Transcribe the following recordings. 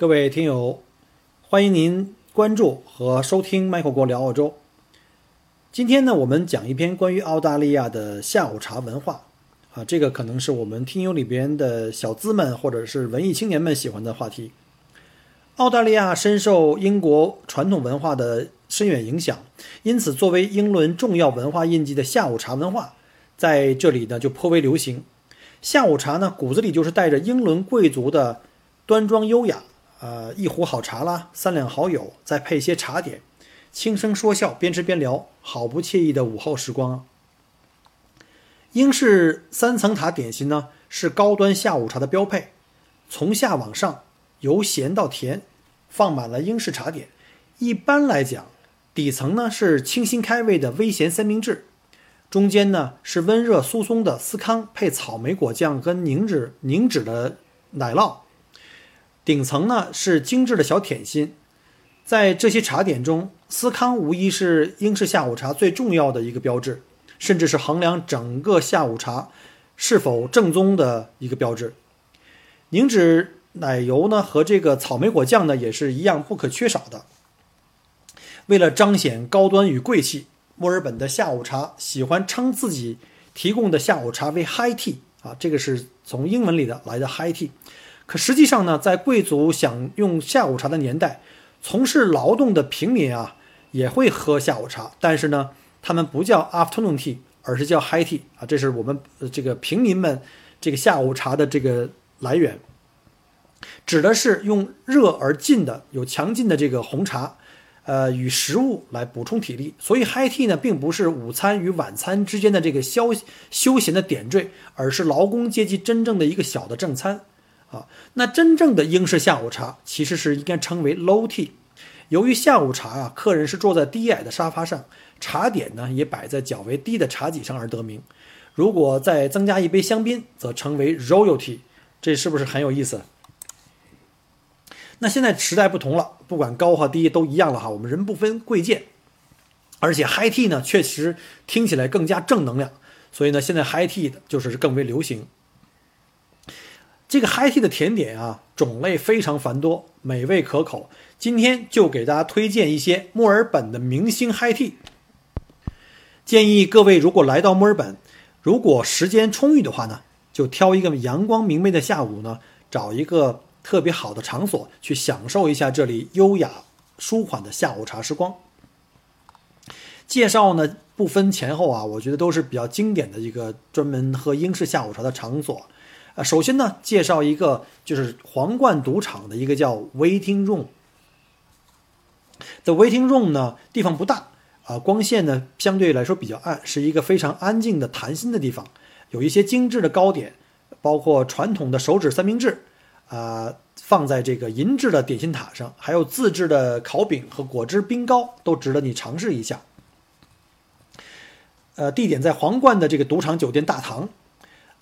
各位听友，欢迎您关注和收听 Michael 国聊澳洲。今天呢，我们讲一篇关于澳大利亚的下午茶文化啊，这个可能是我们听友里边的小资们或者是文艺青年们喜欢的话题。澳大利亚深受英国传统文化的深远影响，因此作为英伦重要文化印记的下午茶文化，在这里呢就颇为流行。下午茶呢，骨子里就是带着英伦贵族的端庄优雅。呃，一壶好茶啦，三两好友，再配些茶点，轻声说笑，边吃边聊，好不惬意的午后时光啊！英式三层塔点心呢，是高端下午茶的标配，从下往上，由咸到甜，放满了英式茶点。一般来讲，底层呢是清新开胃的微咸三明治，中间呢是温热酥松的司康配草莓果酱跟凝脂凝脂的奶酪。顶层呢是精致的小甜心，在这些茶点中，司康无疑是英式下午茶最重要的一个标志，甚至是衡量整个下午茶是否正宗的一个标志。凝脂奶油呢和这个草莓果酱呢也是一样不可缺少的。为了彰显高端与贵气，墨尔本的下午茶喜欢称自己提供的下午茶为 High Tea 啊，这个是从英文里的来的 High Tea。可实际上呢，在贵族享用下午茶的年代，从事劳动的平民啊也会喝下午茶，但是呢，他们不叫 afternoon tea，而是叫 high tea 啊，这是我们这个平民们这个下午茶的这个来源，指的是用热而劲的、有强劲的这个红茶，呃，与食物来补充体力。所以 high tea 呢，并不是午餐与晚餐之间的这个消休闲的点缀，而是劳工阶级真正的一个小的正餐。啊，那真正的英式下午茶其实是应该称为 low tea。由于下午茶啊，客人是坐在低矮的沙发上，茶点呢也摆在较为低的茶几上而得名。如果再增加一杯香槟，则称为 royalty。这是不是很有意思？那现在时代不同了，不管高和低都一样了哈。我们人不分贵贱，而且 high tea 呢确实听起来更加正能量，所以呢现在 high tea 的就是更为流行。这个 Hi Tea 的甜点啊，种类非常繁多，美味可口。今天就给大家推荐一些墨尔本的明星 Hi Tea。建议各位如果来到墨尔本，如果时间充裕的话呢，就挑一个阳光明媚的下午呢，找一个特别好的场所去享受一下这里优雅舒缓的下午茶时光。介绍呢不分前后啊，我觉得都是比较经典的一个专门喝英式下午茶的场所。啊，首先呢，介绍一个就是皇冠赌场的一个叫 Waiting Room。The Waiting Room 呢，地方不大啊，光线呢相对来说比较暗，是一个非常安静的谈心的地方。有一些精致的糕点，包括传统的手指三明治，啊，放在这个银质的点心塔上，还有自制的烤饼和果汁冰糕，都值得你尝试一下。呃，地点在皇冠的这个赌场酒店大堂。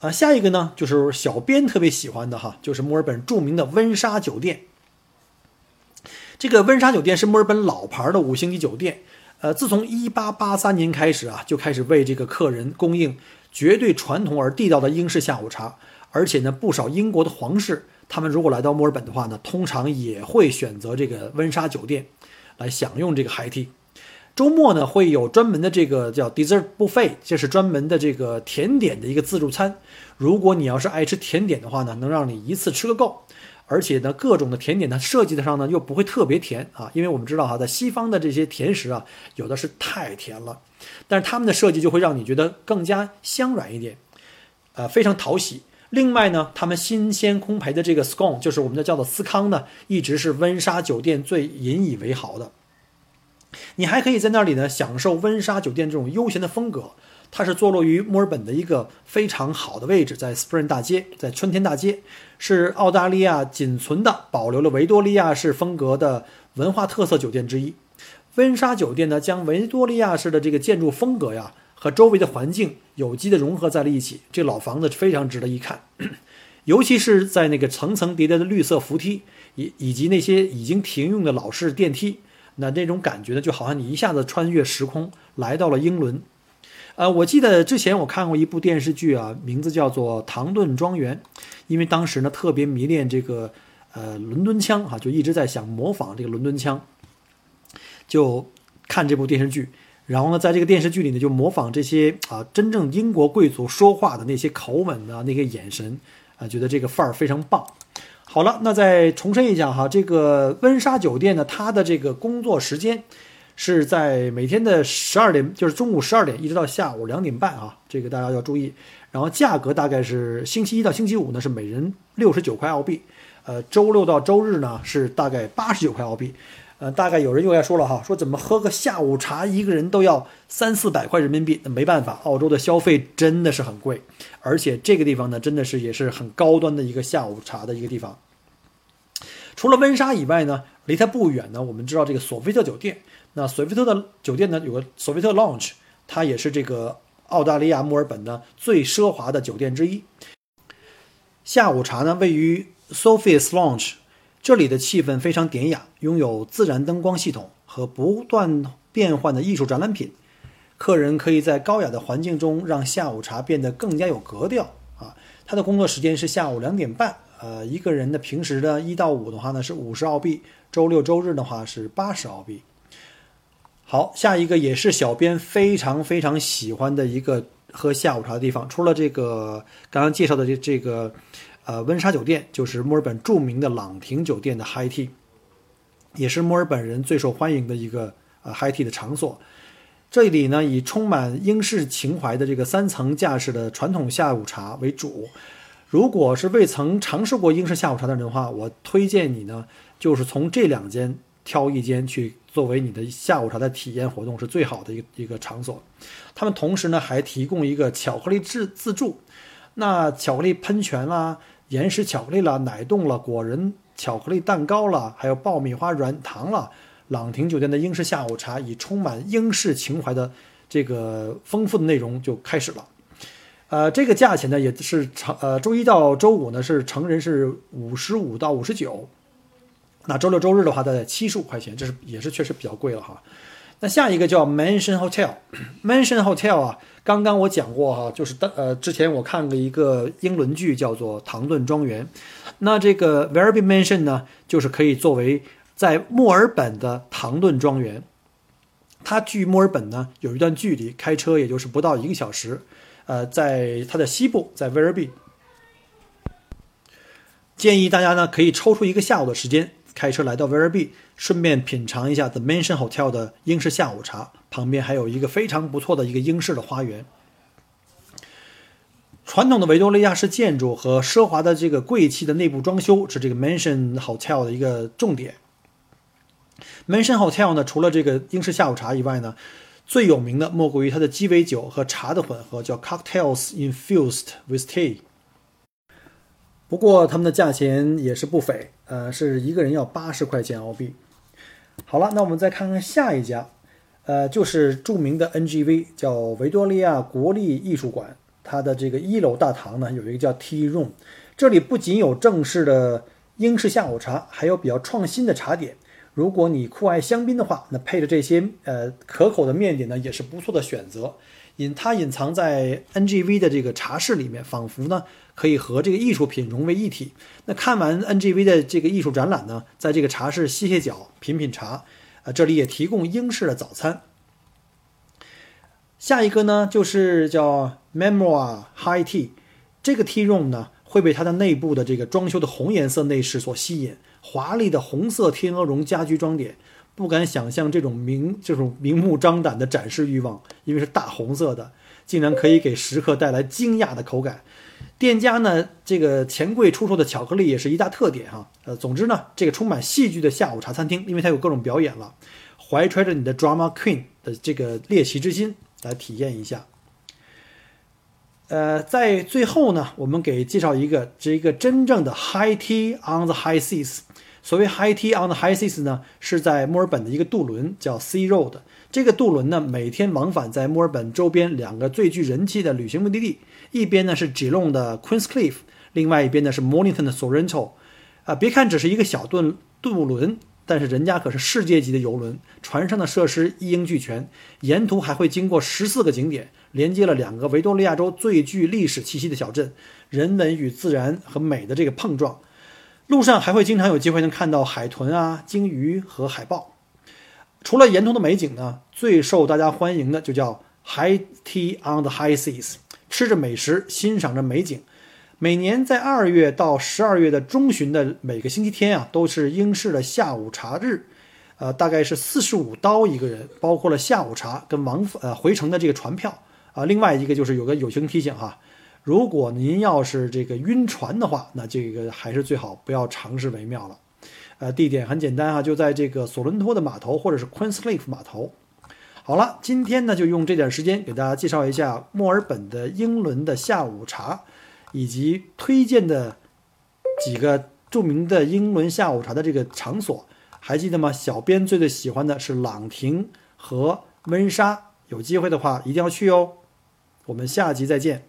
啊，下一个呢，就是小编特别喜欢的哈，就是墨尔本著名的温莎酒店。这个温莎酒店是墨尔本老牌的五星级酒店，呃，自从1883年开始啊，就开始为这个客人供应绝对传统而地道的英式下午茶，而且呢，不少英国的皇室，他们如果来到墨尔本的话呢，通常也会选择这个温莎酒店来享用这个 high tea。周末呢会有专门的这个叫 dessert buffet，这是专门的这个甜点的一个自助餐。如果你要是爱吃甜点的话呢，能让你一次吃个够。而且呢，各种的甜点呢设计的上呢又不会特别甜啊，因为我们知道哈，在西方的这些甜食啊，有的是太甜了，但是他们的设计就会让你觉得更加香软一点，呃，非常讨喜。另外呢，他们新鲜烘焙的这个 scone，就是我们的叫做司康呢，一直是温莎酒店最引以为豪的。你还可以在那里呢享受温莎酒店这种悠闲的风格。它是坐落于墨尔本的一个非常好的位置，在 Spring 大街，在春天大街，是澳大利亚仅存的保留了维多利亚式风格的文化特色酒店之一。温莎酒店呢，将维多利亚式的这个建筑风格呀和周围的环境有机的融合在了一起。这老房子非常值得一看，尤其是在那个层层叠叠的绿色扶梯以以及那些已经停用的老式电梯，那那种感觉呢，就好像你一下子穿越时空来到了英伦。呃，我记得之前我看过一部电视剧啊，名字叫做《唐顿庄园》，因为当时呢特别迷恋这个呃伦敦腔哈，就一直在想模仿这个伦敦腔，就看这部电视剧，然后呢在这个电视剧里呢就模仿这些啊真正英国贵族说话的那些口吻啊那些眼神啊，觉得这个范儿非常棒。好了，那再重申一下哈，这个温莎酒店呢，它的这个工作时间。是在每天的十二点，就是中午十二点一直到下午两点半啊，这个大家要注意。然后价格大概是星期一到星期五呢是每人六十九块澳币，呃，周六到周日呢是大概八十九块澳币。呃，大概有人又该说了哈，说怎么喝个下午茶一个人都要三四百块人民币？那没办法，澳洲的消费真的是很贵，而且这个地方呢真的是也是很高端的一个下午茶的一个地方。除了温莎以外呢，离它不远呢，我们知道这个索菲特酒店。那索菲特的酒店呢，有个索菲特 Lounge，它也是这个澳大利亚墨尔本的最奢华的酒店之一。下午茶呢，位于 Sophie's Lounge，这里的气氛非常典雅，拥有自然灯光系统和不断变换的艺术展览品。客人可以在高雅的环境中让下午茶变得更加有格调啊。他的工作时间是下午两点半，呃，一个人的平时的一到五的话呢是五十澳币，周六周日的话是八十澳币。好，下一个也是小编非常非常喜欢的一个喝下午茶的地方。除了这个刚刚介绍的这这个，呃，温莎酒店，就是墨尔本著名的朗廷酒店的 Hi Tea，也是墨尔本人最受欢迎的一个呃 Hi Tea 的场所。这里呢，以充满英式情怀的这个三层架式的传统下午茶为主。如果是未曾尝试过英式下午茶的人的话，我推荐你呢，就是从这两间挑一间去。作为你的下午茶的体验活动是最好的一一个场所，他们同时呢还提供一个巧克力自自助，那巧克力喷泉啦、岩石巧克力啦、奶冻了、果仁巧克力蛋糕了，还有爆米花软糖了。朗廷酒店的英式下午茶以充满英式情怀的这个丰富的内容就开始了。呃，这个价钱呢也是成呃周一到周五呢是成人是五十五到五十九。那周六周日的话，大概七十五块钱，这是也是确实比较贵了哈。那下一个叫 Mansion Hotel，Mansion Hotel 啊，刚刚我讲过哈，就是的呃，之前我看过一个英伦剧叫做《唐顿庄园》，那这个 Verbi Mansion 呢，就是可以作为在墨尔本的唐顿庄园，它距墨尔本呢有一段距离，开车也就是不到一个小时，呃，在它的西部，在 Verbi，建议大家呢可以抽出一个下午的时间。开车来到 Verbi，顺便品尝一下 The Mansion Hotel 的英式下午茶。旁边还有一个非常不错的一个英式的花园。传统的维多利亚式建筑和奢华的这个贵气的内部装修是这个 Mansion Hotel 的一个重点。Mansion Hotel 呢，除了这个英式下午茶以外呢，最有名的莫过于它的鸡尾酒和茶的混合，叫 Cocktails Infused with Tea。不过他们的价钱也是不菲，呃，是一个人要八十块钱澳币。好了，那我们再看看下一家，呃，就是著名的 NGV，叫维多利亚国立艺术馆。它的这个一楼大堂呢，有一个叫 Tea Room，这里不仅有正式的英式下午茶，还有比较创新的茶点。如果你酷爱香槟的话，那配着这些呃可口的面点呢，也是不错的选择。隐它隐藏在 NGV 的这个茶室里面，仿佛呢可以和这个艺术品融为一体。那看完 NGV 的这个艺术展览呢，在这个茶室歇歇脚、品品茶，啊，这里也提供英式的早餐。下一个呢就是叫 Memoir High Tea，这个 Tea Room 呢会被它的内部的这个装修的红颜色内饰所吸引，华丽的红色天鹅绒家居装点。不敢想象这种明这种明目张胆的展示欲望，因为是大红色的，竟然可以给食客带来惊讶的口感。店家呢，这个钱柜出售的巧克力也是一大特点哈。呃，总之呢，这个充满戏剧的下午茶餐厅，因为它有各种表演了，怀揣着你的 Drama Queen 的这个猎奇之心来体验一下。呃，在最后呢，我们给介绍一个这一个真正的 High Tea on the High Seas。所谓 High Tea on the High Seas 呢，是在墨尔本的一个渡轮叫 Sea Road。这个渡轮呢，每天往返在墨尔本周边两个最具人气的旅行目的地，一边呢是 Geelong 的 Queenscliff，另外一边呢是 Mornington 的 Sorrento。啊，别看只是一个小渡渡轮。但是人家可是世界级的游轮，船上的设施一应俱全，沿途还会经过十四个景点，连接了两个维多利亚州最具历史气息的小镇，人文与自然和美的这个碰撞。路上还会经常有机会能看到海豚啊、鲸鱼和海豹。除了沿途的美景呢，最受大家欢迎的就叫 High Tea on the High Seas，吃着美食，欣赏着美景。每年在二月到十二月的中旬的每个星期天啊，都是英式的下午茶日，呃，大概是四十五刀一个人，包括了下午茶跟往呃回程的这个船票啊。另外一个就是有个友情提醒哈，如果您要是这个晕船的话，那这个还是最好不要尝试为妙了。呃，地点很简单啊，就在这个索伦托的码头或者是 Queenscliff 码头。好了，今天呢就用这点时间给大家介绍一下墨尔本的英伦的下午茶。以及推荐的几个著名的英伦下午茶的这个场所，还记得吗？小编最最喜欢的是朗廷和温莎，有机会的话一定要去哦。我们下集再见。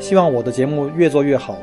希望我的节目越做越好。